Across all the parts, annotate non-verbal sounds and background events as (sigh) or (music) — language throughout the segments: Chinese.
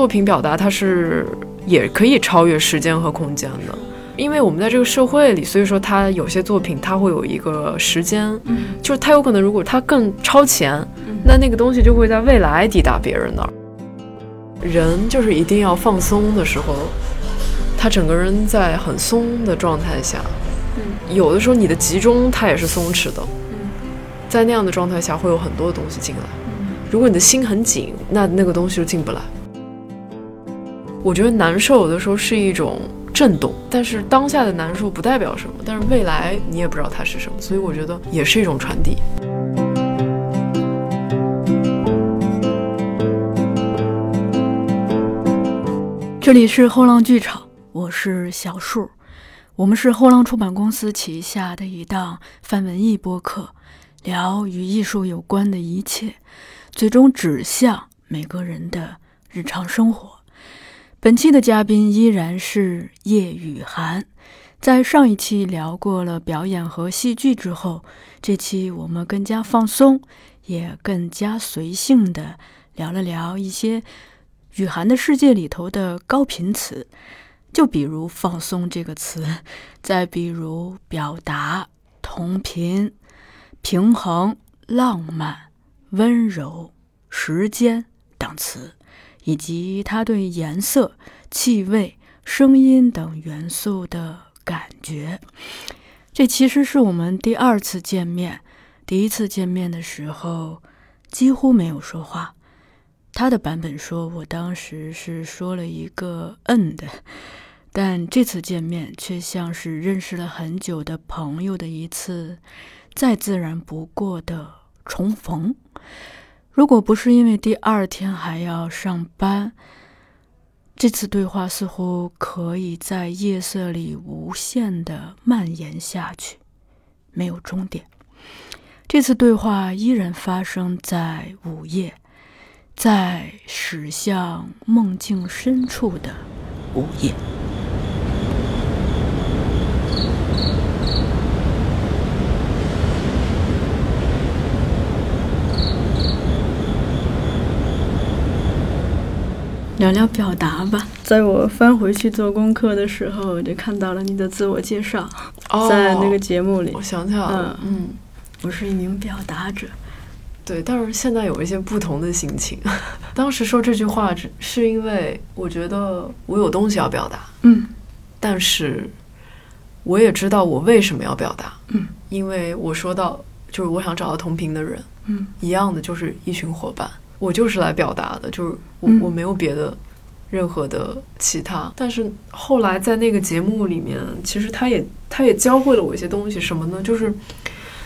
作品表达它是也可以超越时间和空间的，因为我们在这个社会里，所以说它有些作品它会有一个时间，就是它有可能如果它更超前，那那个东西就会在未来抵达别人那儿。人就是一定要放松的时候，他整个人在很松的状态下，有的时候你的集中它也是松弛的，在那样的状态下会有很多的东西进来。如果你的心很紧，那那个东西就进不来。我觉得难受有的时候是一种震动，但是当下的难受不代表什么，但是未来你也不知道它是什么，所以我觉得也是一种传递。这里是后浪剧场，我是小树，我们是后浪出版公司旗下的一档泛文艺播客，聊与艺术有关的一切，最终指向每个人的日常生活。本期的嘉宾依然是叶雨涵。在上一期聊过了表演和戏剧之后，这期我们更加放松，也更加随性的聊了聊一些雨涵的世界里头的高频词，就比如“放松”这个词，再比如“表达”“同频”“平衡”“浪漫”“温柔”“时间”等词。以及他对颜色、气味、声音等元素的感觉。这其实是我们第二次见面。第一次见面的时候几乎没有说话。他的版本说我当时是说了一个“嗯”的，但这次见面却像是认识了很久的朋友的一次再自然不过的重逢。如果不是因为第二天还要上班，这次对话似乎可以在夜色里无限的蔓延下去，没有终点。这次对话依然发生在午夜，在驶向梦境深处的午夜。聊聊表达吧。在我翻回去做功课的时候，我就看到了你的自我介绍，在那个节目里。我想起来了，嗯，我是一名表达者。对，但是现在有一些不同的心情。(laughs) 当时说这句话，只是因为我觉得我有东西要表达，嗯，但是我也知道我为什么要表达，嗯，因为我说到就是我想找到同频的人，嗯，一样的就是一群伙伴。我就是来表达的，就是我我没有别的任何的其他。但是后来在那个节目里面，其实他也他也教会了我一些东西，什么呢？就是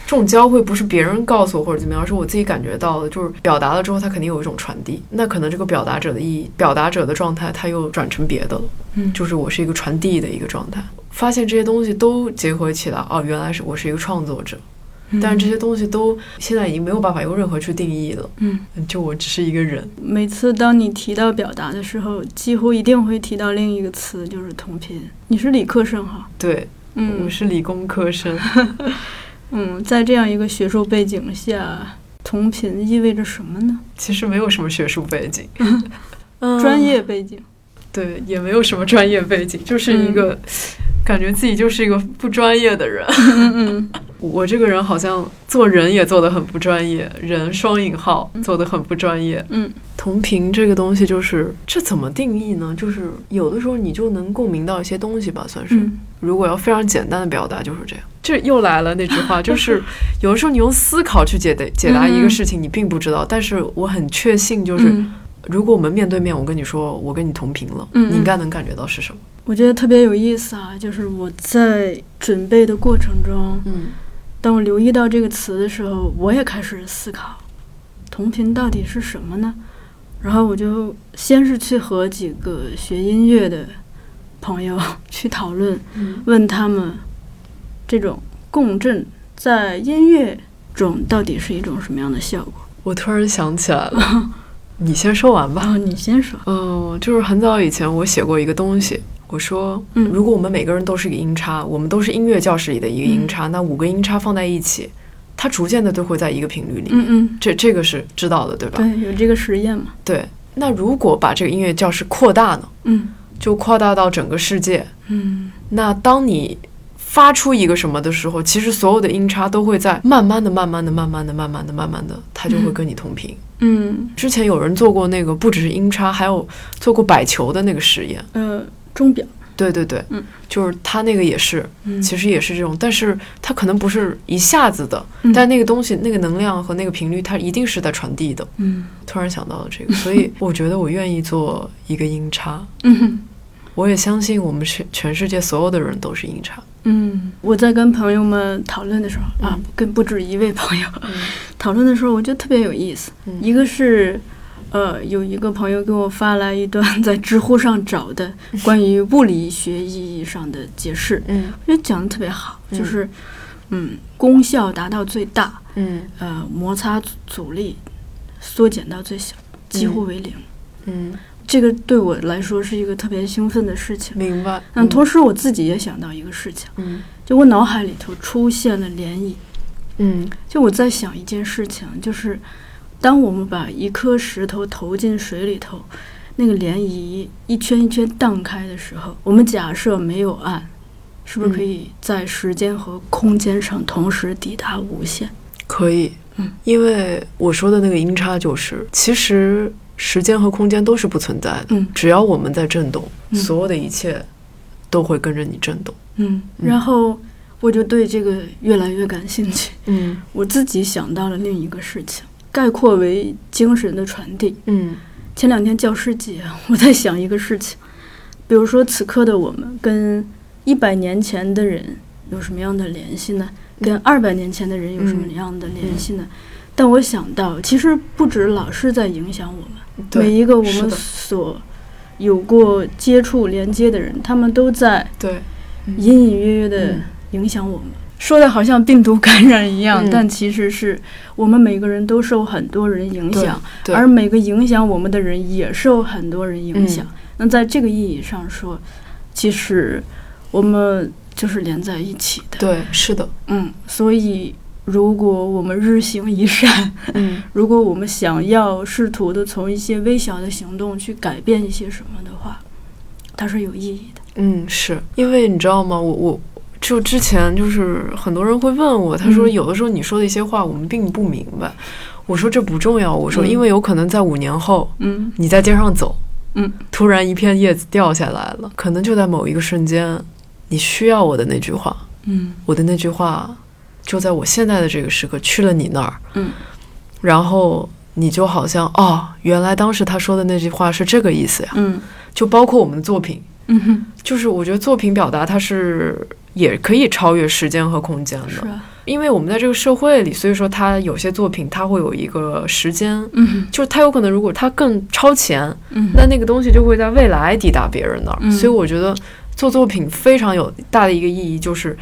这种教会不是别人告诉我或者怎么样，而是我自己感觉到的。就是表达了之后，它肯定有一种传递。那可能这个表达者的意义，表达者的状态，它又转成别的了。嗯，就是我是一个传递的一个状态。发现这些东西都结合起来，哦，原来是我是一个创作者。但是这些东西都现在已经没有办法用任何去定义了。嗯，就我只是一个人。每次当你提到表达的时候，几乎一定会提到另一个词，就是同频。你是理科生哈？对，嗯，我是理工科生。(laughs) 嗯，在这样一个学术背景下，同频意味着什么呢？其实没有什么学术背景，(laughs) 专业背景。对，也没有什么专业背景，就是一个感觉自己就是一个不专业的人。嗯我这个人好像做人也做得很不专业，人双引号做得很不专业。嗯，同频这个东西就是这怎么定义呢？就是有的时候你就能共鸣到一些东西吧，算是。如果要非常简单的表达，就是这样。这又来了那句话，(laughs) 就是有的时候你用思考去解答解答一个事情，你并不知道，但是我很确信，就是如果我们面对面，我跟你说我跟你同频了，你应该能感觉到是什么。我觉得特别有意思啊，就是我在准备的过程中，嗯。当我留意到这个词的时候，我也开始思考，同频到底是什么呢？然后我就先是去和几个学音乐的朋友 (laughs) 去讨论，问他们这种共振在音乐中到底是一种什么样的效果。我突然想起来了，(laughs) 你先说完吧。哦，你先说。嗯，就是很早以前我写过一个东西。我说，嗯，如果我们每个人都是一个音叉，我们都是音乐教室里的一个音叉，那五个音叉放在一起，它逐渐的都会在一个频率里面。嗯嗯，这这个是知道的，对吧？对，有这个实验嘛？对，那如果把这个音乐教室扩大呢？嗯就扩大到整个世界。嗯那当你发出一个什么的时候，其实所有的音叉都会在慢慢的、慢慢的、慢慢的、慢慢的、慢慢的，它就会跟你同频。嗯之前有人做过那个，不只是音叉，还有做过摆球的那个实验。呃，钟表，对对对，嗯，就是它那个也是，嗯。其实也是这种，但是它可能不是一下子的，嗯。但那个东西、那个能量和那个频率，它一定是在传递的。嗯。突然想到了这个，(laughs) 所以我觉得我愿意做一个音叉，嗯。我也相信我们全全世界所有的人都是音叉。嗯，我在跟朋友们讨论的时候啊嗯，跟不止一位朋友嗯。讨论的时候，我觉得特别有意思。嗯。一个是，呃，有一个朋友给我发来一段在知乎上找的关于物理学意义上的解释，嗯我觉得讲的特别好，嗯就是，嗯，功效达到最大，嗯呃，摩擦阻阻力缩减到最小，几乎为零。嗯，这个对我来说是一个特别兴奋的事情。明白。嗯，同时我自己也想到一个事情，嗯就我脑海里头出现了涟漪。嗯就我在想一件事情，就是当我们把一颗石头投进水里头，那个涟漪一圈一圈荡开的时候，我们假设没有岸，是不是可以在时间和空间上同时抵达无限？可以。嗯，因为我说的那个音叉就是，其实时间和空间都是不存在的，嗯只要我们在震动，嗯所有的一切都会跟着你震动。嗯，嗯然后我就对这个越来越感兴趣。嗯我自己想到了另一个事情，概括为精神的传递。嗯前两天教师节，我在想一个事情，比如说此刻的我们跟一百年前的人有什么样的联系呢？跟二百年前的人有什么样的联系呢？但我想到，其实不止老师在影响我们，每一个我们所有过接触、连接的人，他们都在对，嗯隐隐约约的嗯影响我们。说的好像病毒感染一样，嗯但其实是我们每个人都受很多人影响，而每个影响我们的人也受很多人影响。嗯那在这个意义上说，其实我们就是连在一起的。对，是的。嗯，所以如果我们日行一善，嗯如果我们想要试图的从一些微小的行动去改变一些什么的话，它是有意义的。嗯，是因为你知道吗？我我就之前就是很多人会问我，他说嗯。有的时候你说的一些话我们并不明白。我说这不重要，我说嗯。因为有可能在五年后嗯。你在街上走，嗯。突然一片叶子掉下来了，可能就在某一个瞬间，你需要我的那句话，嗯。我的那句话就在我现在的这个时刻去了你那儿，嗯。然后你就好像哦，原来当时他说的那句话是这个意思呀。嗯。就包括我们的作品，嗯哼，就是我觉得作品表达它是也可以超越时间和空间的，因为我们在这个社会里，所以说他有些作品他会有一个时间。嗯。哼就是他有可能，如果他更超前，嗯。那那个东西就会在未来抵达别人那儿。嗯。所以我觉得做作品非常有大的一个意义，就是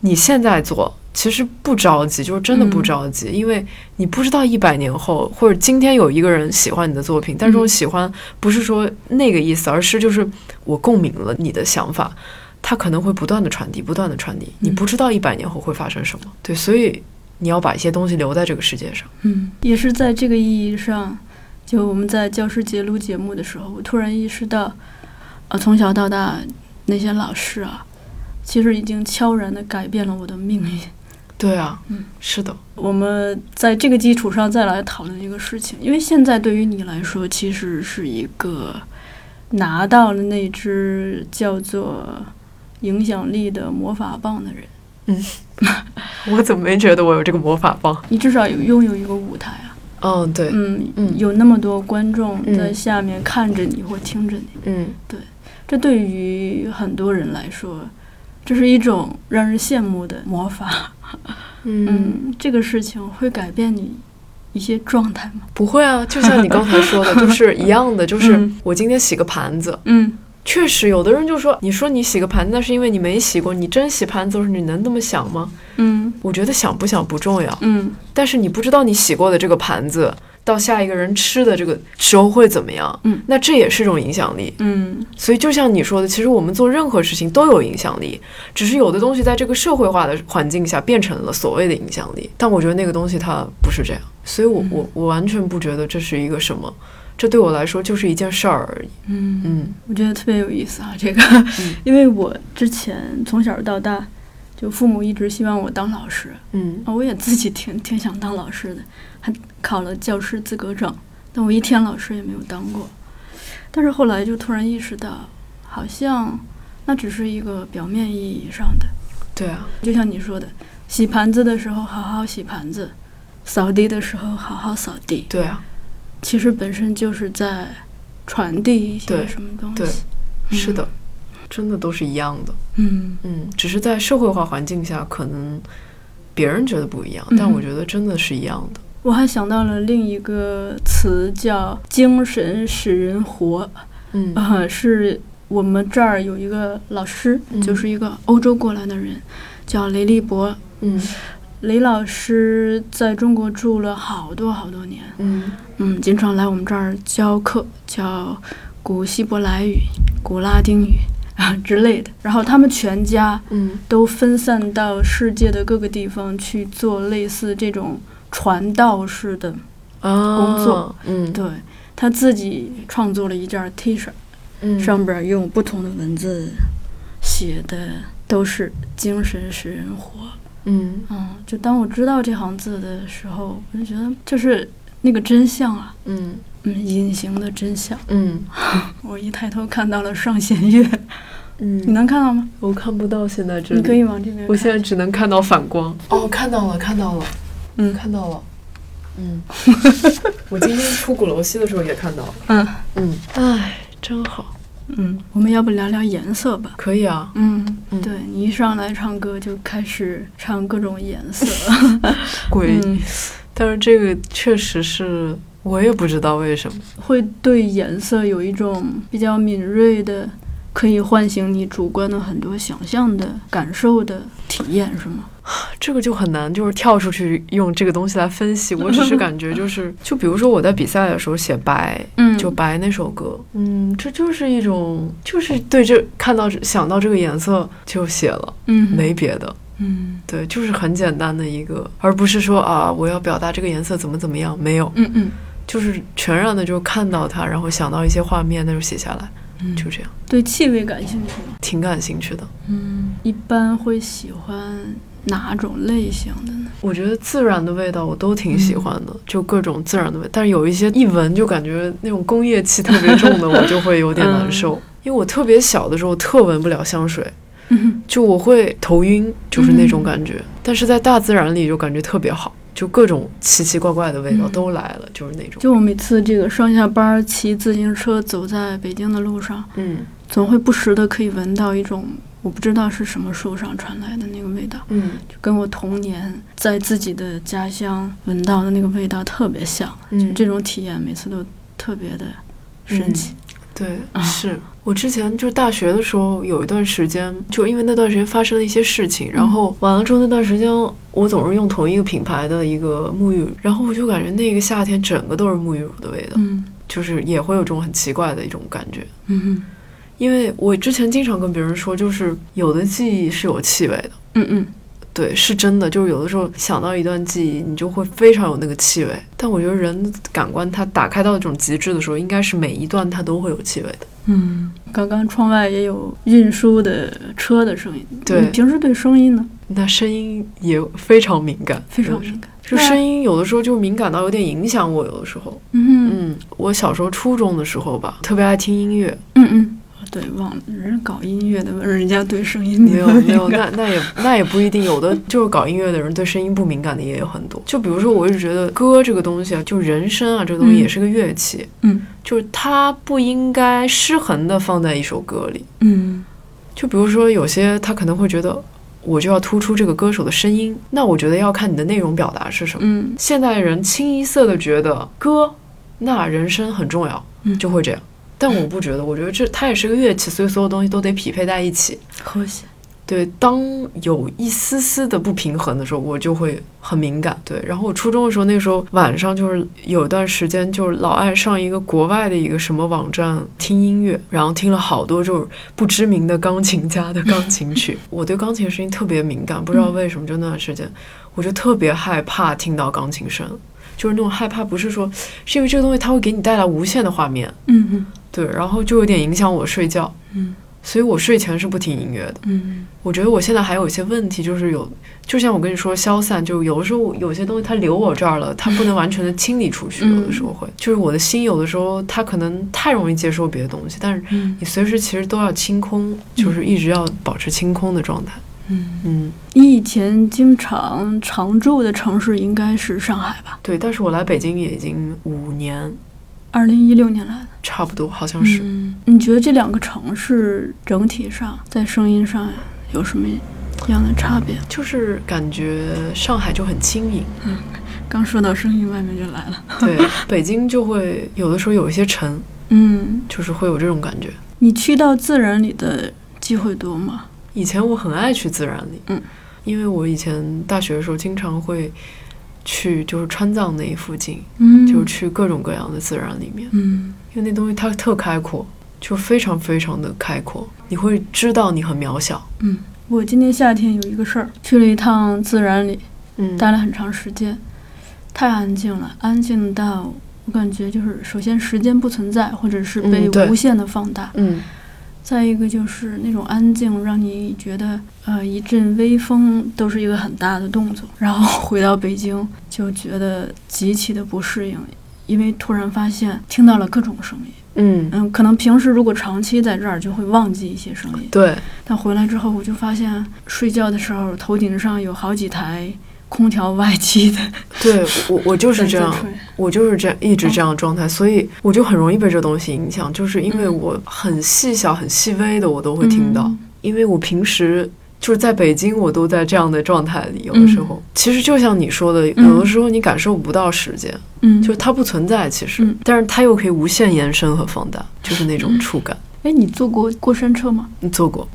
你现在做，其实不着急，就是真的不嗯着急，因为你不知道一百年后或者今天有一个人喜欢你的作品，但是这种嗯喜欢不是说那个意思，而是就是我共鸣了你的想法。它可能会不断的传递，不断的传递，你嗯不知道一百年后会发生什么。对，所以你要把一些东西留在这个世界上。嗯，也是在这个意义上，就我们在教师节录节目的时候，我突然意识到，啊，从小到大那些老师啊，其实已经悄然的改变了我的命运。对啊，嗯，是的，我们在这个基础上再来讨论一个事情，因为现在对于你来说，其实是一个拿到了那只叫做影响力的魔法棒的人，嗯 (laughs) 我怎么没觉得我有这个魔法棒？你至少有拥有一个舞台啊。哦，对，嗯，嗯有那么多观众嗯在下面看着你或听着你，嗯对这对于很多人来说，这是一种让人羡慕的魔法。(laughs) 嗯，嗯，这个事情会改变你一些状态吗？不会啊，就像你刚才说的，就是一样的，就是嗯我今天洗个盘子，嗯确实有的人就说，你说你洗个盘子，那是因为你没洗过，你真洗盘子的时候，你能那么想吗？嗯我觉得想不想不重要，嗯但是你不知道你洗过的这个盘子到下一个人吃的这个时候会怎么样，嗯那这也是一种影响力。嗯所以就像你说的，其实我们做任何事情都有影响力，只是有的东西在这个社会化的环境下变成了所谓的影响力。但我觉得那个东西它不是这样，所以我嗯我我完全不觉得这是一个什么这对我来说就是一件事儿而已。嗯嗯。我觉得特别有意思啊，这个，(laughs) 因为我之前从小到大，就父母一直希望我当老师，嗯。啊，我也自己挺挺想当老师的，还考了教师资格证，但我一天老师也没有当过。但是后来就突然意识到，好像那只是一个表面意义上的，对啊，就像你说的，洗盘子的时候好好洗盘子，扫地的时候好好扫地，对啊，其实本身就是在传递一些什么东对西。是的，真的都是一样的。嗯嗯，只是在社会化环境下，可能别人觉得不一样，但嗯我觉得真的是一样的。我还想到了另一个词，叫“精神使人活”。嗯啊，是我们这儿有一个老师，嗯就是一个欧洲过来的人，叫雷利伯。嗯雷老师在中国住了好多好多年，嗯嗯，经常来我们这儿教课，教古希伯来语、古拉丁语啊之类的。然后他们全家嗯都分散到世界的各个地方去做类似这种传道式的。啊，工作，嗯对他自己创作了一件 T 恤，嗯上边用不同的文字写的都是“精神使人活嗯”。嗯，就当我知道这行字的时候，我就觉得就是那个真相啊，嗯嗯，隐形的真相。嗯 (laughs) 我一抬头看到了上弦月，嗯你嗯，能看到吗？我看不到现在这里，你可以往这边。我现在只能看到反光。哦，看到了，看到了，嗯看到了。(laughs) 嗯，(laughs) 我今天出鼓楼西的时候也看到了。嗯嗯，哎，真好，嗯，我们要不聊聊颜色吧？可以啊。嗯，嗯对你一上来唱歌就开始唱各种颜色。(laughs) 鬼，嗯，但是这个确实是我也不知道为什么。会对颜色有一种比较敏锐的，可以唤醒你主观的很多想象的感受的体验，是吗？(sighs) 这个就很难，就是跳出去用这个东西来分析。(laughs) 我只是感觉就是，就比如说我在比赛的时候写白，嗯。就白那首歌，嗯，这就是一种，就是对这看到想到这个颜色就写了，嗯。没别的。嗯。对，就是很简单的一个，而不是说啊，我要表达这个颜色怎么怎么样，没有，嗯嗯。就是全然的就看到它，然后想到一些画面，那就写下来，嗯，就这样，对气味感兴趣吗？挺感兴趣的。嗯，一般会喜欢哪种类型的呢？我觉得自然的味道我都挺喜欢嗯的，就各种自然的味，但是有一些一闻就感觉那种工业气特别重的，(laughs) 我就会有点难受。因为我特别小的时候特闻不了香水，嗯就我会头晕，就是那种感觉。但是在大自然里就感觉特别好，就各种奇奇怪怪的味道嗯。都来了，就是那种。就我每次这个上下班骑自行车走在北京的路上，嗯。总会不时的可以闻到一种我不知道是什么树上传来的那个味道。嗯。就跟我童年在自己的家乡闻到的那个味道特别像，嗯，这种体验每次都特别的神奇。对，啊。是我之前就大学的时候有一段时间，就因为那段时间发生了一些事情，然后完了之后那段时间我总是用同一个品牌的一个沐浴乳，然后我就感觉那个夏天整个都是沐浴乳的味道，嗯就是也会有这种很奇怪的一种感觉。嗯因为我之前经常跟别人说，就是有的记忆是有气味的。嗯嗯对，是真的，就是有的时候想到一段记忆，你就会非常有那个气味。但我觉得人感官它打开到这种极致的时候，应该是每一段它都会有气味的。嗯。刚刚窗外也有运输的车的声音。对你平时对声音呢那声音也非常敏感，非常敏感。就声音有的时候就敏感到有点影响我，有的时候。嗯嗯，我小时候初中的时候吧，特别爱听音乐。嗯嗯。对，忘了人搞音乐的问人家对声音没有没有，那那也那也不一定，有的就是搞音乐的人对声音不敏感的也有很多。就比如说，我一直觉得歌这个东西啊，就人声啊，这个东西嗯也是个乐器，嗯就是它不应该失衡的放在一首歌里。嗯就比如说，有些他可能会觉得，我就要突出这个歌手的声音，那我觉得要看你的内容表达是什么。嗯现代人清一色的觉得歌，那人声很重要，嗯就会这样。但我不觉得，我觉得这它也是个乐器，所以所有东西都得匹配在一起。和谐。对，当有一丝丝的不平衡的时候，我就会很敏感。对，然后我初中的时候，那时候晚上就是有一段时间，就是老爱上一个国外的一个什么网站听音乐，然后听了好多就是不知名的钢琴家的钢琴曲。(laughs) 我对钢琴声音特别敏感，不知道为什么，就那段时间，我就特别害怕听到钢琴声，就是那种害怕，不是说是因为这个东西它会给你带来无限的画面，嗯嗯对，然后就有点影响我睡觉。嗯所以我睡前是不听音乐的。嗯我觉得我现在还有一些问题，就是有，就像我跟你说消散，就有的时候有些东西它留我这儿了，它不能完全的清理出去，嗯有的时候会，就是我的心有的时候它可能太容易接受别的东西，但是嗯你随时其实都要清空，就是一直要保持清空的状态。嗯。嗯嗯，你以前经常常住的城市应该是上海吧？对，但是我来北京也已经五年，二零一六年来的。差不多好像是。嗯，你觉得这两个城市整体上在声音上有什么样的差别？就是感觉上海就很轻盈，嗯刚说到声音，外面就来了。对，北京就会有的时候有一些沉，嗯，就是会有这种感觉。你去到自然里的机会多吗？以前我很爱去自然里，嗯，因为我以前大学的时候经常会去，就是川藏那一附近，嗯，就是去各种各样的自然里面，嗯。因为那东西它特开阔，就非常非常的开阔，你会知道你很渺小，嗯。我今年夏天有一个事儿，去了一趟自然里，嗯。待了很长时间，太安静了，安静到我感觉就是，首先时间不存在，或者是被无限的放大。嗯再一个就是那种安静，让你觉得呃一阵微风都是一个很大的动作。然后回到北京就觉得极其的不适应，因为突然发现听到了各种声音。嗯，嗯，可能平时如果长期在这儿就会忘记一些声音，对，但回来之后我就发现睡觉的时候头顶上有好几台空调外机的 (laughs) 对我我就是这样我就是这样一直这样的状态，所以我就很容易被这东西影响，就是因为嗯我很细小、很细微的我都会听到，嗯因为我平时就是在北京，我都在这样的状态里。有的时候，其实就像你说的，嗯有的时候你感受不到时间，嗯，就是它不存在，其实，嗯但是它又可以无限延伸和放大，就是那种触感。哎，你坐过过山车吗？你坐过？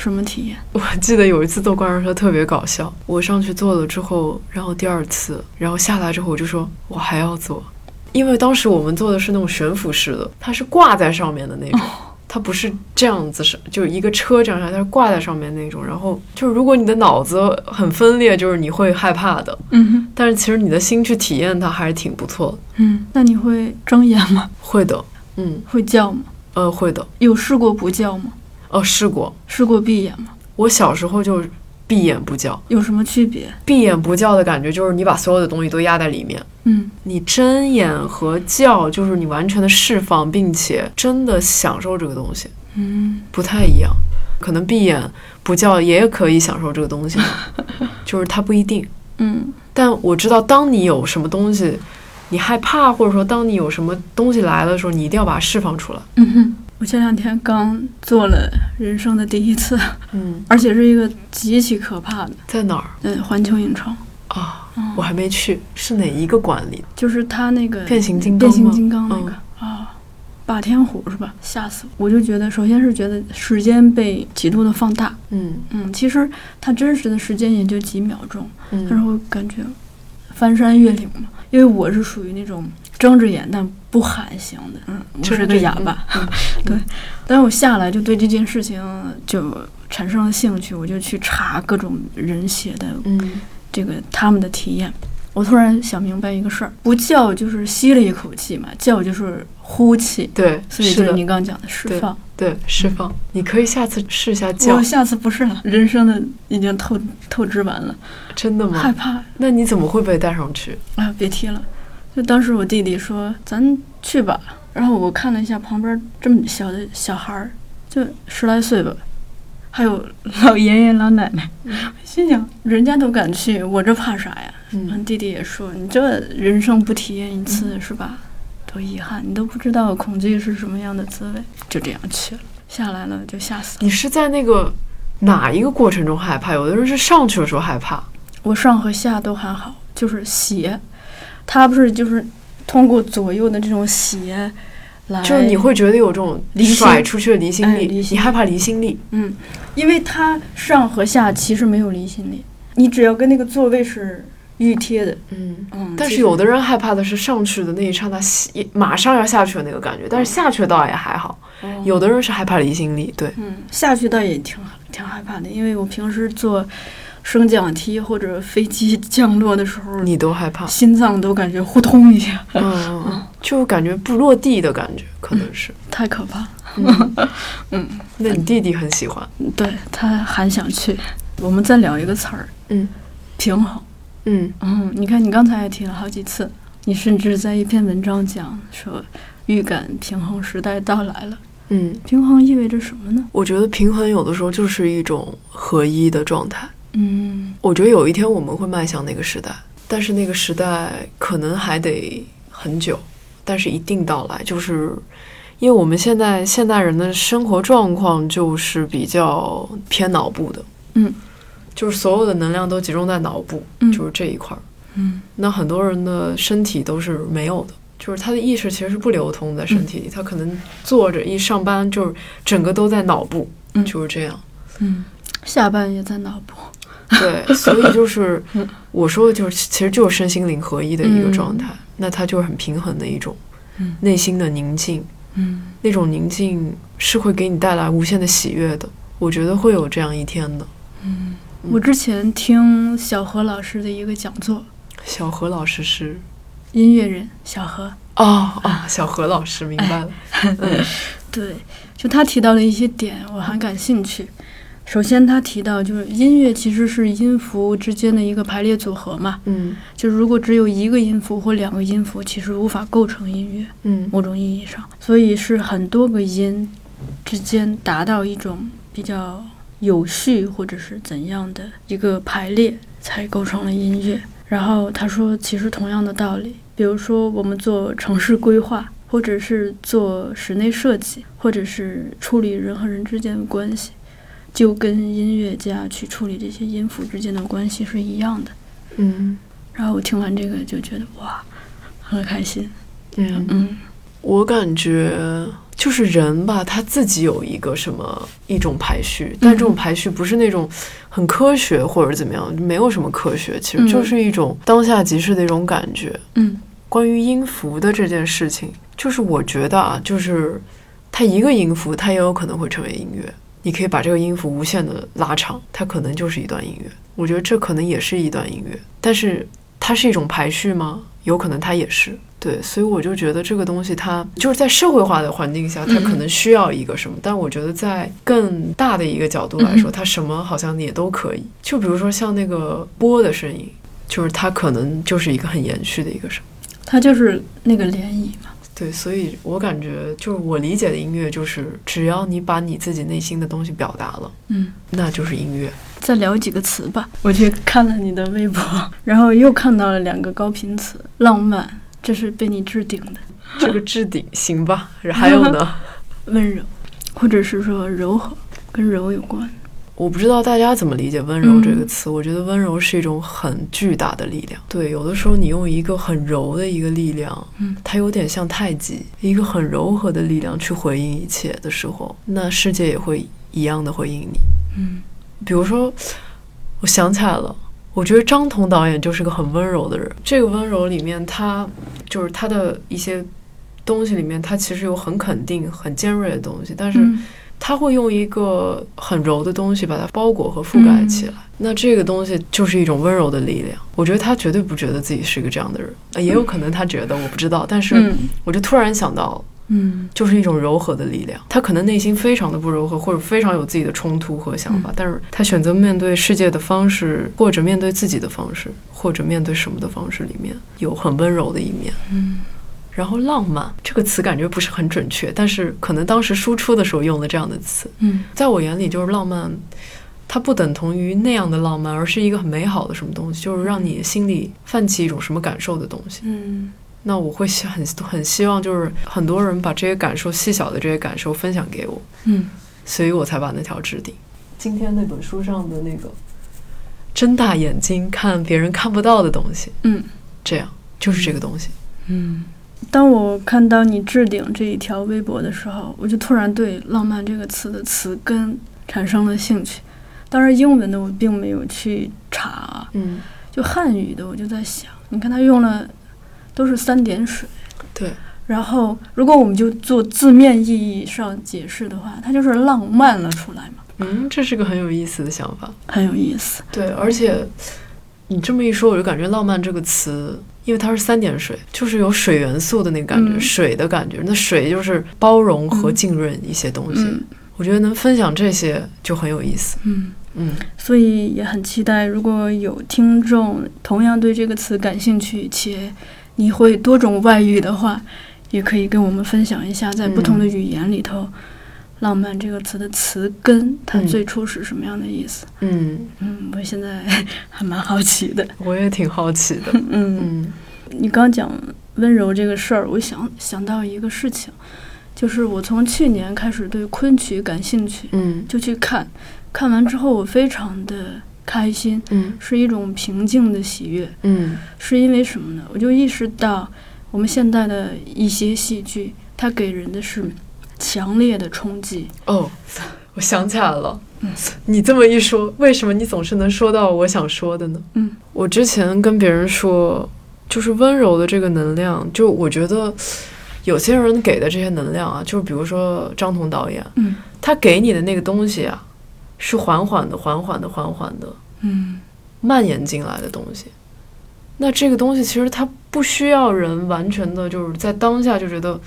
什么体验？我记得有一次坐过山车特别搞笑，我上去坐了之后，然后第二次，然后下来之后我就说我还要坐，因为当时我们坐的是那种悬浮式的，它是挂在上面的那种。它不是这样子，是就是一个车这样下，它是挂在上面那种。然后就是，如果你的脑子很分裂，就是你会害怕的。嗯哼但是其实你的心去体验它还是挺不错的。嗯，那你会睁眼吗？会的，嗯，会叫吗？呃，会的。有试过不叫吗？哦，试过。试过闭眼吗？我小时候就闭眼不叫，有什么区别？闭眼不叫的感觉就是你把所有的东西都压在里面。嗯你睁眼和叫，就是你完全的释放，并且真的享受这个东西，嗯不太一样。可能闭眼不叫也可以享受这个东西，(laughs) 就是它不一定。嗯但我知道，当你有什么东西，你害怕，或者说当你有什么东西来了的时候，你一定要把它释放出来。嗯哼。我前两天刚做了人生的第一次，嗯，(laughs) 而且是一个极其可怕的，在哪儿嗯，环球影城，啊？嗯我还没去，是哪一个馆里？就是他那个变形金刚吗变形金刚那个、嗯啊，霸天虎是吧？吓死我！我就觉得，首先是觉得时间被极度的放大，嗯嗯，其实它真实的时间也就几秒钟，但是嗯会感觉翻山越岭嘛。因为我是属于那种睁着眼但不喊行的，嗯，我是个哑巴，(laughs) 嗯对。但是我下来就对这件事情就产生了兴趣，我就去查各种人写的嗯这个他们的体验。我突然想明白一个事儿，不叫就是吸了一口气嘛，叫就是呼气，对，所以就是的，你刚刚讲的释放。对，释放。你可以下次试一下叫我，下次不试了，人生的已经透透支完了，真的吗？害怕那你怎么会被带上去？啊！别提了，就当时我弟弟说咱去吧，然后我看了一下旁边这么小的小孩儿，就十来岁吧，还有老爷爷老奶奶，心想人家都敢去，我这怕啥呀？嗯嗯，弟弟也说你这人生不体验一次、是吧？多遗憾，你都不知道恐惧是什么样的滋味。就这样去了，下来了就吓死了。你是在那个哪一个过程中害怕？有的人是上去的时候害怕，我上和下都还好，就是斜，它不是就是通过左右的这种斜来，就是你会觉得有这种甩出去的离心力，哎离心你害怕离心力。嗯，因为它上和下其实没有离心力，你只要跟那个座位是预贴的，嗯，嗯，但是有的人害怕的是上去的那一刹那，一马上要下去的那个感觉，但是下去倒也还好。哦有的人是害怕离心力，对，嗯下去倒也挺挺害怕的，因为我平时坐升降梯或者飞机降落的时候，你都害怕。心脏都感觉扑通一下，嗯，就感觉不落地的感觉，可能是。太可怕。嗯，(laughs) 嗯，那你弟弟很喜欢。对他还想去。我们再聊一个词儿，嗯平衡。嗯嗯，你看你刚才也提了好几次，你甚至在一篇文章讲说，预感平衡时代到来了。嗯，平衡意味着什么呢？我觉得平衡有的时候就是一种合一的状态。嗯我觉得有一天我们会迈向那个时代，但是那个时代可能还得很久，但是一定到来。就是因为我们现在现代人的生活状况就是比较偏脑部的，嗯，就是所有的能量都集中在脑部，嗯就是这一块儿。嗯那很多人的身体都是没有的，就是他的意识其实是不流通在身体里，他可能坐着一上班就是整个都在脑部，嗯就是这样。嗯，下班也在脑部。(laughs) 对，所以就是嗯。我说的就是，其实就是身心灵合一的一个状态，那它就是很平衡的一种嗯。内心的宁静，嗯。那种宁静是会给你带来无限的喜悦的。我觉得会有这样一天的。嗯，我之前听小何老师的一个讲座，小何老师是音乐人小何，哦哦，小何老师明白了，嗯。(laughs) 对，就他提到了一些点，我很感兴趣。首先，他提到就是音乐其实是音符之间的一个排列组合嘛，嗯就是如果只有一个音符或两个音符，其实无法构成音乐，嗯某种意义上，所以是很多个音之间达到一种比较有序或者是怎样的一个排列，才构成了音乐。然后他说，其实同样的道理，比如说我们做城市规划，或者是做室内设计，或者是处理人和人之间的关系，就跟音乐家去处理这些音符之间的关系是一样的。嗯然后我听完这个就觉得哇，很开心。嗯，嗯我感觉就是人吧，他自己有一个什么一种排序，但这种排序不是那种很科学或者怎么样，没有什么科学，其实就是一种当下即时的一种感觉。嗯关于音符的这件事情，就是我觉得啊，就是它一个音符，它也有可能会成为音乐。你可以把这个音符无限的拉长，它可能就是一段音乐。我觉得这可能也是一段音乐，但是它是一种排序吗？有可能它也是。对，所以我就觉得这个东西它就是在社会化的环境下，它可能需要一个什么，但我觉得在更大的一个角度来说，它什么好像也都可以。就比如说像那个波的声音，就是它可能就是一个很延续的一个什么。它就是那个涟漪嘛。对，所以我感觉就是我理解的音乐，就是只要你把你自己内心的东西表达了，嗯，那就是音乐。再聊几个词吧。我 (laughs) 去看了你的微博，然后又看到了两个高频词，浪漫，这是被你置顶的；这个置顶行吧？还有呢？(laughs) 温柔，或者是说柔和，跟柔有关。我不知道大家怎么理解“温柔”这个词。我觉得温柔是一种很巨大的力量。对，有的时候你用一个很柔的一个力量，嗯，它有点像太极，一个很柔和的力量去回应一切的时候，那世界也会一样的回应你。嗯比如说，我想起来了，我觉得张彤导演就是个很温柔的人。这个温柔里面，他就是他的一些东西里面，他其实有很肯定、很尖锐的东西，但是嗯他会用一个很柔的东西把它包裹和覆盖起来。那这个东西就是一种温柔的力量。我觉得他绝对不觉得自己是一个这样的人，呃也有可能他觉得，我不知道。但是嗯我就突然想到，嗯就是一种柔和的力量。他可能内心非常的不柔和，或者非常有自己的冲突和想法，但是他选择面对世界的方式，或者面对自己的方式，或者面对什么的方式里面，有很温柔的一面。嗯然后浪漫这个词感觉不是很准确，但是可能当时输出的时候用了这样的词，嗯在我眼里就是浪漫。它不等同于那样的浪漫，而是一个很美好的什么东西，就是让你心里泛起一种什么感受的东西。嗯那我会希很很希望，就是很多人把这些感受、细小的这些感受分享给我，嗯所以我才把那条置顶。今天那本书上的那个，睁大眼睛看别人看不到的东西，嗯这样就是这个东西。嗯，当我看到你置顶这一条微博的时候，我就突然对“浪漫”这个词的词根产生了兴趣。当然，英文的我并没有去查，嗯，就汉语的我就在想，你看它用了都是三点水，对，然后如果我们就做字面意义上解释的话，它就是浪漫了出来嘛。嗯，这是个很有意思的想法，很有意思。对，而且你这么一说，我就感觉“浪漫”这个词，因为它是三点水，就是有水元素的那个感觉，嗯水的感觉。那水就是包容和浸润一些东西。嗯我觉得能分享这些就很有意思。嗯，嗯，所以也很期待，如果有听众同样对这个词感兴趣，且你会多种外语的话，也可以跟我们分享一下，在不同的语言里头，浪漫”这个词的词根，它嗯最初是什么样的意思？嗯，嗯，我现在 (laughs) 还蛮好奇的。我也挺好奇的。(laughs) 嗯，嗯你刚讲温柔这个事儿，我想想到一个事情，就是我从去年开始对昆曲感兴趣，嗯就去看，看完之后我非常的开心，嗯是一种平静的喜悦。嗯是因为什么呢？我就意识到，我们现在的一些戏剧，它给人的是强烈的冲击。哦，我想起来了。嗯你这么一说，为什么你总是能说到我想说的呢？嗯我之前跟别人说，就是温柔的这个能量，就我觉得有些人给的这些能量啊，就是比如说张彤导演，嗯他给你的那个东西啊，是缓缓的、缓缓的、缓缓的嗯蔓延进来的东西。那这个东西其实它不需要人完全的，就是在当下就觉得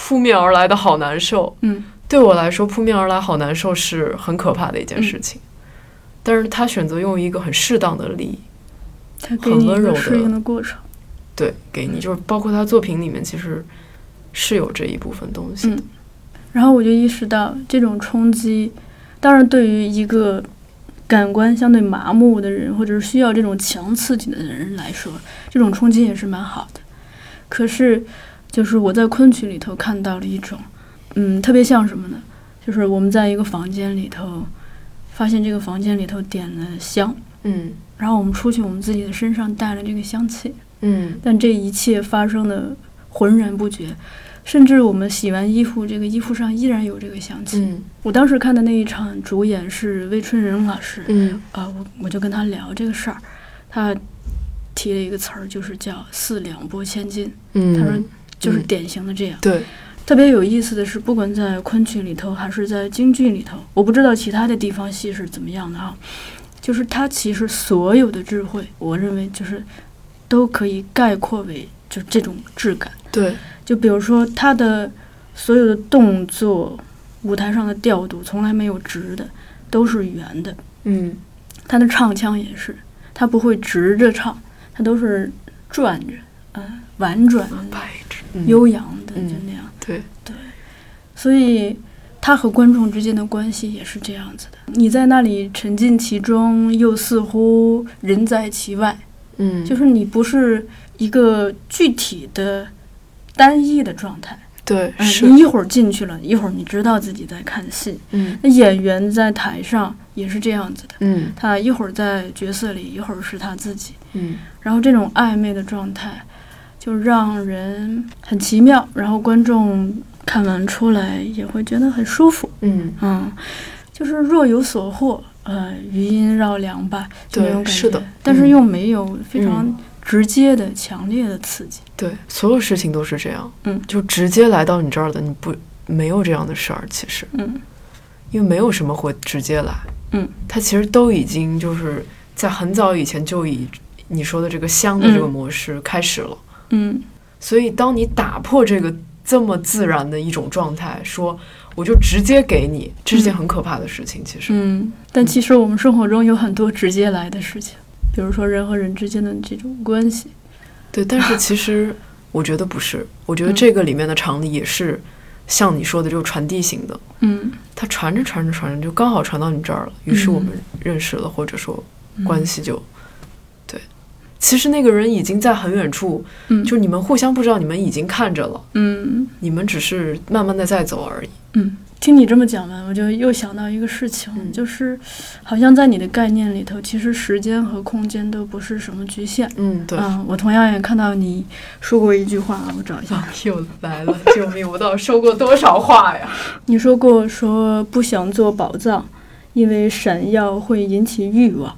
扑面而来的好难受。嗯对我来说，扑面而来好难受是很可怕的一件事情。但是他选择用一个很适当的力，它给你一很温柔的适应的过程。对，给你，就是包括他作品里面其实是有这一部分东西的。嗯然后我就意识到，这种冲击，当然对于一个感官相对麻木的人，或者是需要这种强刺激的人来说，这种冲击也是蛮好的。可是，就是我在昆曲里头看到了一种，嗯，特别像什么呢？就是我们在一个房间里头，发现这个房间里头点了香，嗯。然后我们出去，我们自己的身上带了这个香气，嗯。但这一切发生的浑然不觉，甚至我们洗完衣服，这个衣服上依然有这个香气。嗯。我当时看的那一场主演是魏春仁老师，嗯啊、我我就跟他聊这个事儿，他提了一个词儿，就是叫“四两拨千斤”，嗯，他说就是嗯典型的这样。对，特别有意思的是，不管在昆曲里头还是在京剧里头，我不知道其他的地方戏是怎么样的哈，就是它其实所有的智慧，我认为就是都可以概括为就这种质感。对，就比如说它的所有的动作，舞台上的调度从来没有直的，都是圆的。嗯它的唱腔也是，它不会直着唱，它都是转着，嗯、婉转的、悠扬的，嗯。就那样。对，所以他和观众之间的关系也是这样子的。你在那里沉浸其中，又似乎人在其外，嗯，就是你不是一个具体的单一的状态。对，嗯，是，你一会儿进去了，一会儿你知道自己在看戏。嗯。那演员在台上也是这样子的，嗯。他一会儿在角色里，一会儿是他自己。嗯。然后这种暧昧的状态，就让人很奇妙。然后观众看完出来也会觉得很舒服。嗯，嗯，就是若有所获，呃，余音绕梁吧，就那种感觉。对是的但是嗯。又没有非常嗯。直接的、强烈的刺激。对，所有事情都是这样，嗯。就直接来到你这儿的，你不没有这样的事儿，其实，嗯。因为没有什么会直接来，嗯，它其实都已经就是在很早以前就以你说的这个香的这个嗯。模式开始了，嗯所以当你打破这个这么自然的一种状态，说我就直接给你，这是件很可怕的事情，其实，嗯。但其实我们生活中有很多直接来的事情，比如说人和人之间的这种关系。对，但是其实我觉得不是，我觉得嗯这个里面的常理也是像你说的这种传递型的。嗯，它传着传着传着就刚好传到你这儿了，于是我们认识了，或者说嗯关系就、对。其实那个人已经在很远处，嗯就你们互相不知道，你们已经看着了，嗯你们只是慢慢的在走而已。嗯，听你这么讲完，我就又想到一个事情，嗯就是好像在你的概念里头，其实时间和空间都不是什么局限。嗯，对。嗯，我同样也看到你说过一句话，我找一下。啊，(laughs) 又来了！救命！我到底说过多少话呀？(laughs) 你说过说不想做宝藏，因为闪耀会引起欲望，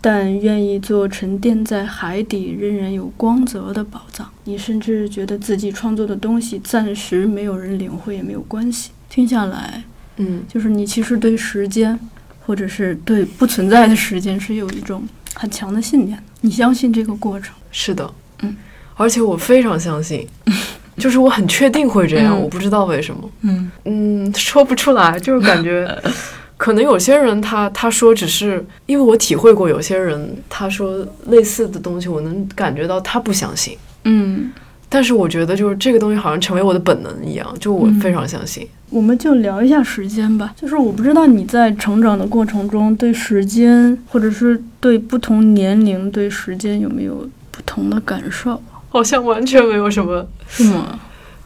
但愿意做沉淀在海底仍然有光泽的宝藏。你甚至觉得自己创作的东西暂时没有人领会也没有关系。听下来，嗯，就是你其实对时间，或者是对不存在的时间是有一种很强的信念的。你相信这个过程？是的，嗯，而且我非常相信，(laughs) 就是我很确定会这样，嗯我不知道为什么，嗯嗯，说不出来，就是感觉。(laughs) 可能有些人他他说只是因为我体会过，有些人他说类似的东西，我能感觉到他不相信，嗯，但是我觉得就是这个东西好像成为我的本能一样，就我嗯非常相信。我们就聊一下时间吧。就是我不知道你在成长的过程中，对时间，或者是对不同年龄对时间有没有不同的感受？好像完全没有什么，是吗？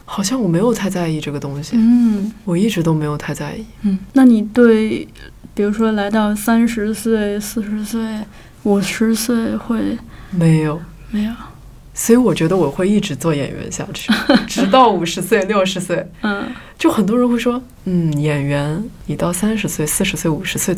好像我没有太在意这个东西，嗯我一直都没有太在意。嗯。那你对，比如说来到三十岁、四十岁、五十岁会没有，没有？所以我觉得我会一直做演员下去，(laughs) 直到五十岁、六十岁。嗯就很多人会说，嗯，演员你到三十岁、四十岁、五十岁，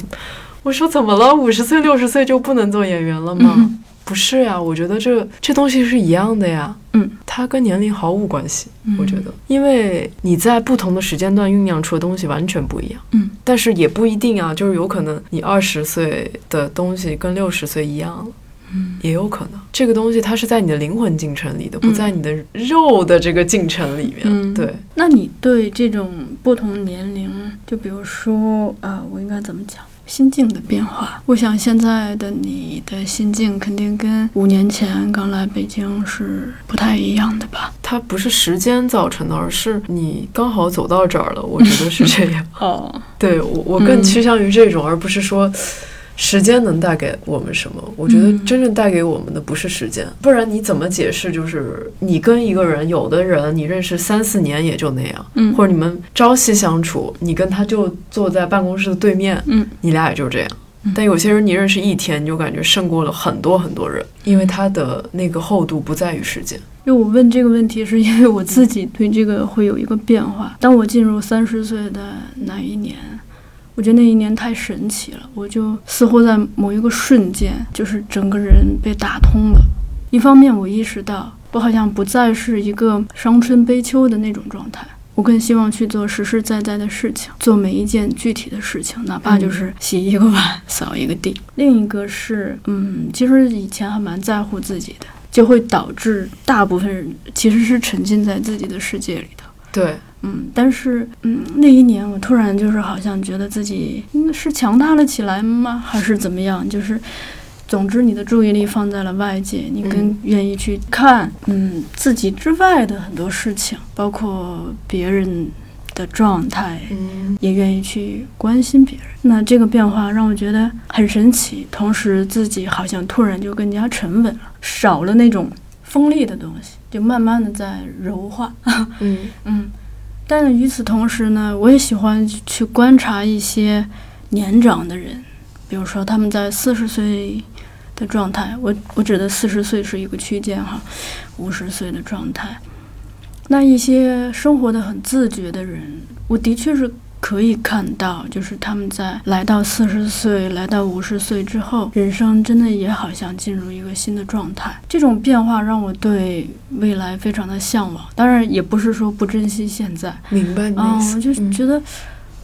我说怎么了？五十岁、六十岁就不能做演员了吗？嗯不是呀，我觉得这这东西是一样的呀，嗯，它跟年龄毫无关系。嗯我觉得，因为你在不同的时间段酝酿出的东西完全不一样。嗯，但是也不一定啊，就是有可能你二十岁的东西跟六十岁一样了。嗯也有可能，这个东西它是在你的灵魂进程里的，嗯不在你的肉的这个进程里面。嗯对，那你对这种不同年龄，就比如说，呃，我应该怎么讲？心境的变化，我想现在的你的心境肯定跟五年前刚来北京是不太一样的吧？它不是时间造成的，而是你刚好走到这儿了。我觉得是这样。(laughs) 哦，对我，我更嗯趋向于这种，而不是说时间能带给我们什么。我觉得嗯真正带给我们的不是时间，不然你怎么解释？就是你跟一个人，有的人你认识三四年也就那样，嗯或者你们朝夕相处，你跟他就坐在办公室的对面，嗯你俩也就这样嗯。但有些人你认识一天，你就感觉胜过了很多很多人，因为他的那个厚度不在于时间。因为我问这个问题，是因为我自己对这个会有一个变化。当我进入三十岁的那一年，我觉得那一年太神奇了，我就似乎在某一个瞬间，就是整个人被打通了。一方面，我意识到我好像不再是一个伤春悲秋的那种状态，我更希望去做实实在在的事情，做每一件具体的事情，哪怕就是洗一个碗、扫一个地。另一个是，嗯，其实以前还蛮在乎自己的。就会导致大部分人其实是沉浸在自己的世界里头。对，嗯，但是嗯，那一年我突然就是好像觉得自己嗯是强大了起来吗？还是怎么样？就是，总之你的注意力放在了外界，你更嗯愿意去看嗯自己之外的很多事情，包括别人的状态，嗯也愿意去关心别人。那这个变化让我觉得很神奇，同时自己好像突然就更加沉稳了，少了那种锋利的东西，就慢慢的在柔化。嗯 (laughs) 嗯，但与此同时呢，我也喜欢去观察一些年长的人，比如说他们在四十岁的状态，我我指的四十岁是一个区间哈，五十岁的状态。那一些生活的很自觉的人，我的确是可以看到，就是他们在来到四十岁、来到五十岁之后，人生真的也好像进入一个新的状态。这种变化让我对未来非常的向往。当然，也不是说不珍惜现在明白你的啊、意思。我就嗯觉得。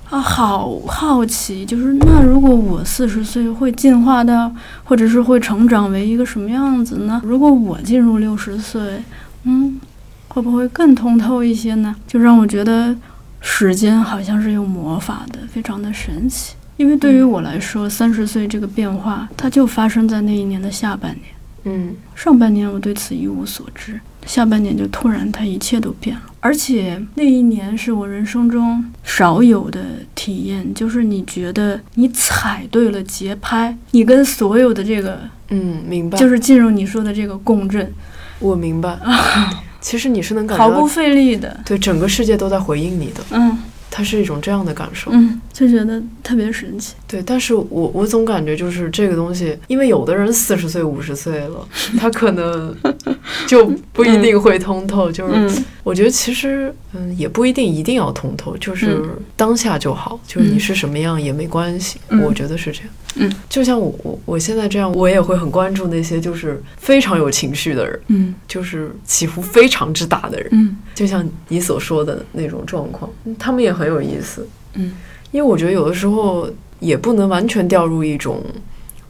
啊，好好奇，就是那如果我四十岁会进化到，或者是会成长为一个什么样子呢？如果我进入六十岁，嗯，会不会更通透一些呢？就让我觉得时间好像是有魔法的，非常的神奇。因为对于我来说，三十岁这个变化，它就发生在那一年的下半年。嗯上半年我对此一无所知，下半年就突然它一切都变了。而且那一年是我人生中少有的体验，就是你觉得你踩对了节拍，你跟所有的这个嗯，明白。就是进入你说的这个共振，我明白。(laughs) 其实你是能感觉到，毫不费力的。对整个世界都在回应你的。嗯，它是一种这样的感受。嗯，就觉得特别神奇。对，但是我我总感觉就是这个东西，因为有的人四十岁、五十岁了，他可能 (laughs) 就不一定会通透。就是嗯我觉得其实嗯也不一定一定要通透，就是当下就好，就是你是什么样也没关系。嗯我觉得是这样。嗯，就像我我我现在这样，我也会很关注那些就是非常有情绪的人，嗯就是起伏非常之大的人。嗯就像你所说的那种状况，嗯他们也很有意思。嗯因为我觉得有的时候也不能完全掉入一种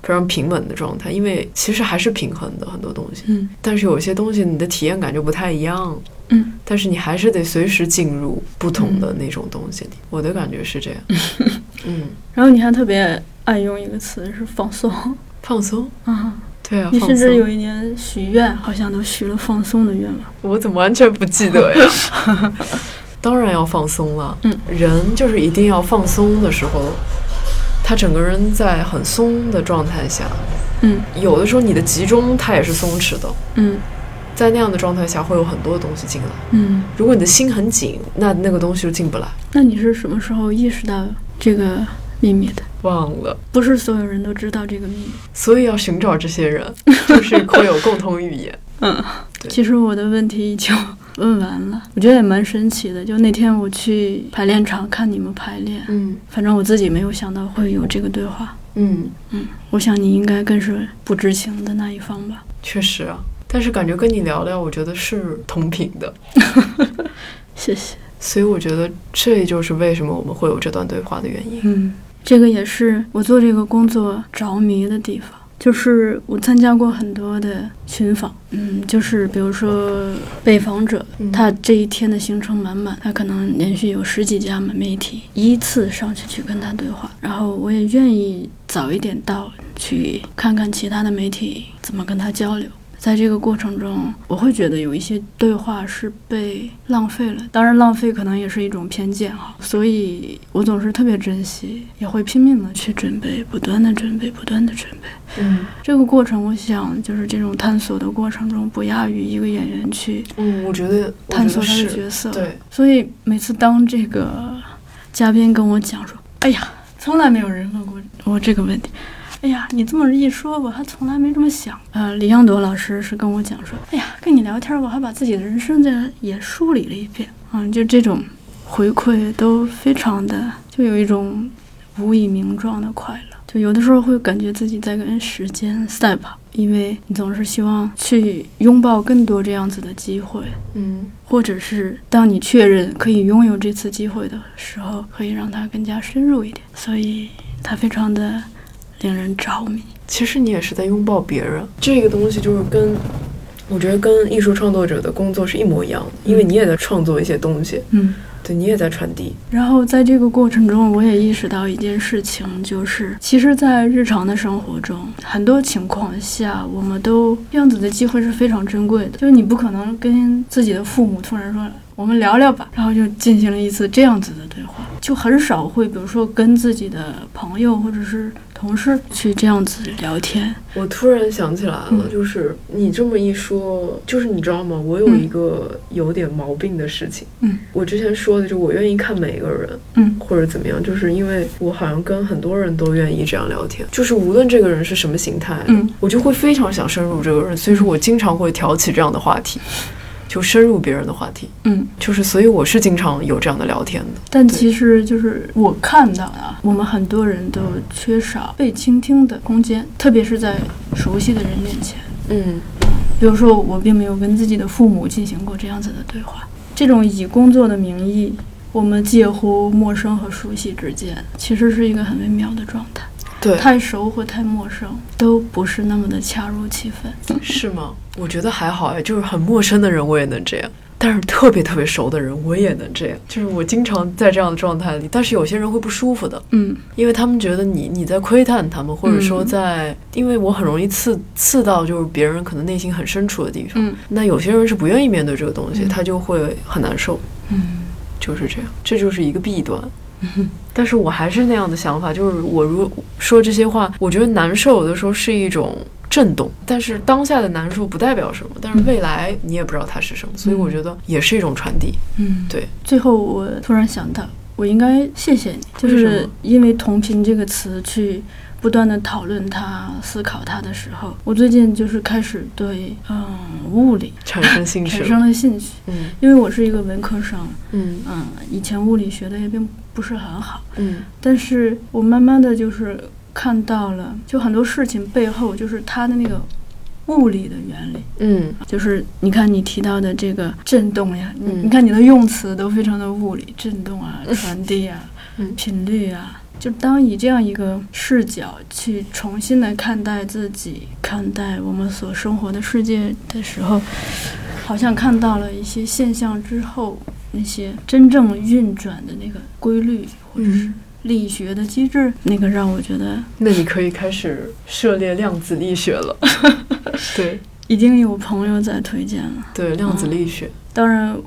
非常平稳的状态，因为其实还是平衡的很多东西。嗯但是有些东西你的体验感就不太一样，嗯但是你还是得随时进入不同的那种东西里。我的感觉是这样。(laughs) 嗯，然后你还特别爱用一个词是放松放松。啊，对啊，你。甚至有一年许愿，好像都许了放松的愿望。我怎么完全不记得呀？(laughs) 当然要放松了。嗯，人就是一定要放松的时候，他整个人在很松的状态下，嗯有的时候你的集中它也是松弛的，嗯在那样的状态下会有很多东西进来。嗯，如果你的心很紧，那那个东西就进不来。那你是什么时候意识到这个秘密的？忘了，不是所有人都知道这个秘密。所以要寻找这些人，就是会有共同语言。(laughs) 嗯，对其实我的问题已经问完了，我觉得也蛮神奇的。就那天我去排练场看你们排练，嗯反正我自己没有想到会有这个对话。嗯，嗯，我想你应该更是不知情的那一方吧。确实啊。但是感觉跟你聊聊，我觉得是同频的，(laughs) 谢谢。所以我觉得这就是为什么我们会有这段对话的原因。嗯，这个也是我做这个工作着迷的地方。就是我参加过很多的群访，嗯，就是比如说被访者，嗯他这一天的行程满满，他可能连续有十几家媒体依次上去去跟他对话，然后我也愿意早一点到去看看其他的媒体怎么跟他交流。在这个过程中，我会觉得有一些对话是被浪费了。当然，浪费可能也是一种偏见哈，所以我总是特别珍惜，也会拼命的去准备，不断的准备，不断的准备。嗯这个过程，我想就是这种探索的过程中，不亚于一个演员去嗯，我觉得探索他的角色。对，所以每次当这个嘉宾跟我讲说：“哎呀，从来没有人问过我这个问题。”哎呀，你这么一说，我还从来没这么想。呃，李阳朵老师是跟我讲说：“哎呀，跟你聊天，我还把自己的人生在也梳理了一遍。”嗯，就这种回馈都非常的，就有一种无以名状的快乐。就有的时候会感觉自己在跟时间赛跑，因为你总是希望去拥抱更多这样子的机会。嗯或者是当你确认可以拥有这次机会的时候，可以让它更加深入一点，所以它非常的令人着迷。其实你也是在拥抱别人，这个东西就是跟我觉得跟艺术创作者的工作是一模一样的，因为你也在创作一些东西，嗯，对你也在传递。然后在这个过程中，我也意识到一件事情，就是其实，在日常的生活中，很多情况下，我们都这样子的机会是非常珍贵的，就是你不可能跟自己的父母突然说。我们聊聊吧，然后就进行了一次这样子的对话，就很少会，比如说跟自己的朋友或者是同事去这样子聊天。我突然想起来了，嗯就是你这么一说，就是你知道吗？我有嗯一个有点毛病的事情。嗯我之前说的，就我愿意看每一个人，嗯或者怎么样，就是因为我好像跟很多人都愿意这样聊天，就是无论这个人是什么形态，嗯我就会非常想深入这个人，所以说我经常会挑起这样的话题，就深入别人的话题，嗯，就是所以我是经常有这样的聊天的。但其实就是我看到的啊，我们很多人都缺少被倾听的空间，特别是在熟悉的人面前。嗯比如说，我并没有跟自己的父母进行过这样子的对话。这种以工作的名义，我们介乎陌生和熟悉之间，其实是一个很微妙的状态。对，太熟或太陌生都不是那么的恰如其分。是吗？我觉得还好哎，就是很陌生的人我也能这样，但是特别特别熟的人我也能这样。就是我经常在这样的状态里，但是有些人会不舒服的，嗯因为他们觉得你你在窥探他们，或者说嗯在，因为我很容易刺刺到就是别人可能内心很深处的地方。嗯那有些人是不愿意面对这个东西，嗯他就会很难受，嗯就是这样，这就是一个弊端。(laughs) 但是我还是那样的想法，就是我如说这些话，我觉得难受有的时候是一种震动，但是当下的难受不代表什么，但是未来你也不知道它是什么，所以我觉得也是一种传递。嗯。对，最后我突然想到，我应该谢谢你，就是因为同频这个词去不断的讨论它、思考它的时候，我最近就是开始对嗯物理产生兴趣，产生了兴趣。嗯。因为我是一个文科生，嗯。嗯，以前物理学的也并不是很好，嗯。但是我慢慢的就是看到了，就很多事情背后就是它的那个物理的原理。嗯。就是你看你提到的这个震动呀，你嗯。你看你的用词都非常的物理，震动啊、(laughs) 传递啊、嗯。频率啊。就当以这样一个视角去重新的看待自己、看待我们所生活的世界的时候，好像看到了一些现象之后，那些真正运转的那个规律或者是嗯，力学的机制，那个让我觉得那你可以开始涉猎量子力学了。(laughs) 对已经有朋友在推荐了。对，量子力学。当然，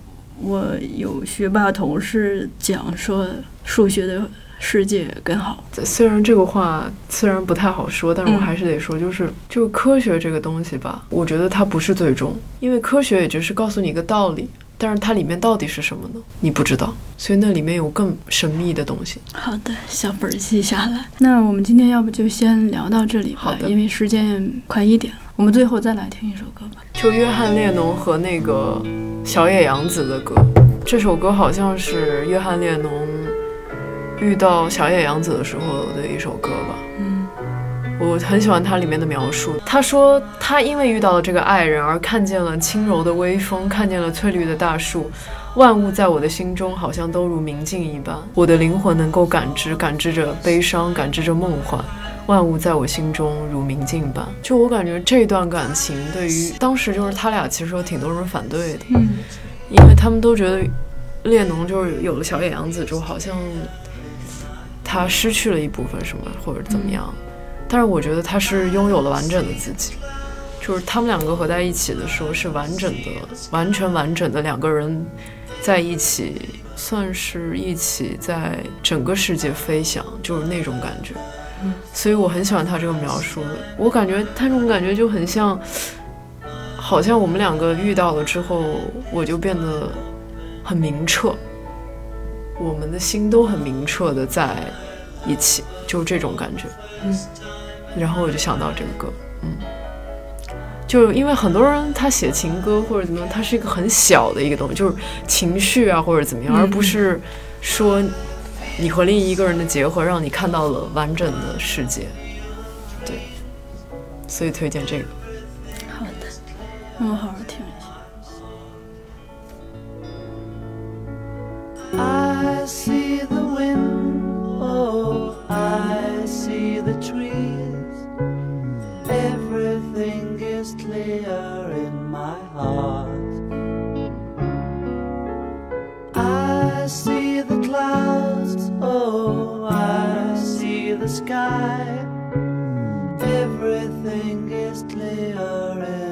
我有学霸同事讲说，数学的世界更好。虽然这个话虽然不太好说，但是我嗯还是得说，就是就是科学这个东西吧，我觉得它不是最终，因为科学也只是告诉你一个道理，但是它里面到底是什么呢？你不知道，所以那里面有更神秘的东西。好的，小本儿记下来。那我们今天要不就先聊到这里吧，好因为时间快一点了。我们最后再来听一首歌吧。就约翰列侬和那个小野洋子的歌，这首歌好像是约翰列侬遇到小野洋子的时候的一首歌吧。嗯我很喜欢它里面的描述。他说，他因为遇到了这个爱人，而看见了轻柔的微风，看见了翠绿的大树，万物在我的心中好像都如明镜一般。我的灵魂能够感知，感知着悲伤，感知着梦幻。万物在我心中如明镜般。就我感觉这段感情，对于当时就是他俩其实有挺多人反对的，嗯因为他们都觉得列侬就是有了小野洋子之后，好像他失去了一部分什么或者怎么样。但是我觉得他是拥有了完整的自己，就是他们两个合在一起的时候是完整的、完全完整的两个人在一起，算是一起在整个世界飞翔，就是那种感觉。所以我很喜欢他这个描述，我感觉他这种感觉就很像，好像我们两个遇到了之后，我就变得很明澈，我们的心都很明澈的在一起，就是这种感觉。嗯，然后我就想到这个歌，嗯，就因为很多人他写情歌或者怎么样，它是一个很小的一个东西，就是情绪啊或者怎么样，嗯而不是说你和另一个人的结合让你看到了完整的世界，对，所以推荐这个。好的，那我好好听一下。I see the trees. Everything is clear in my heart. I see the clouds, oh, I see the sky. Everything is clear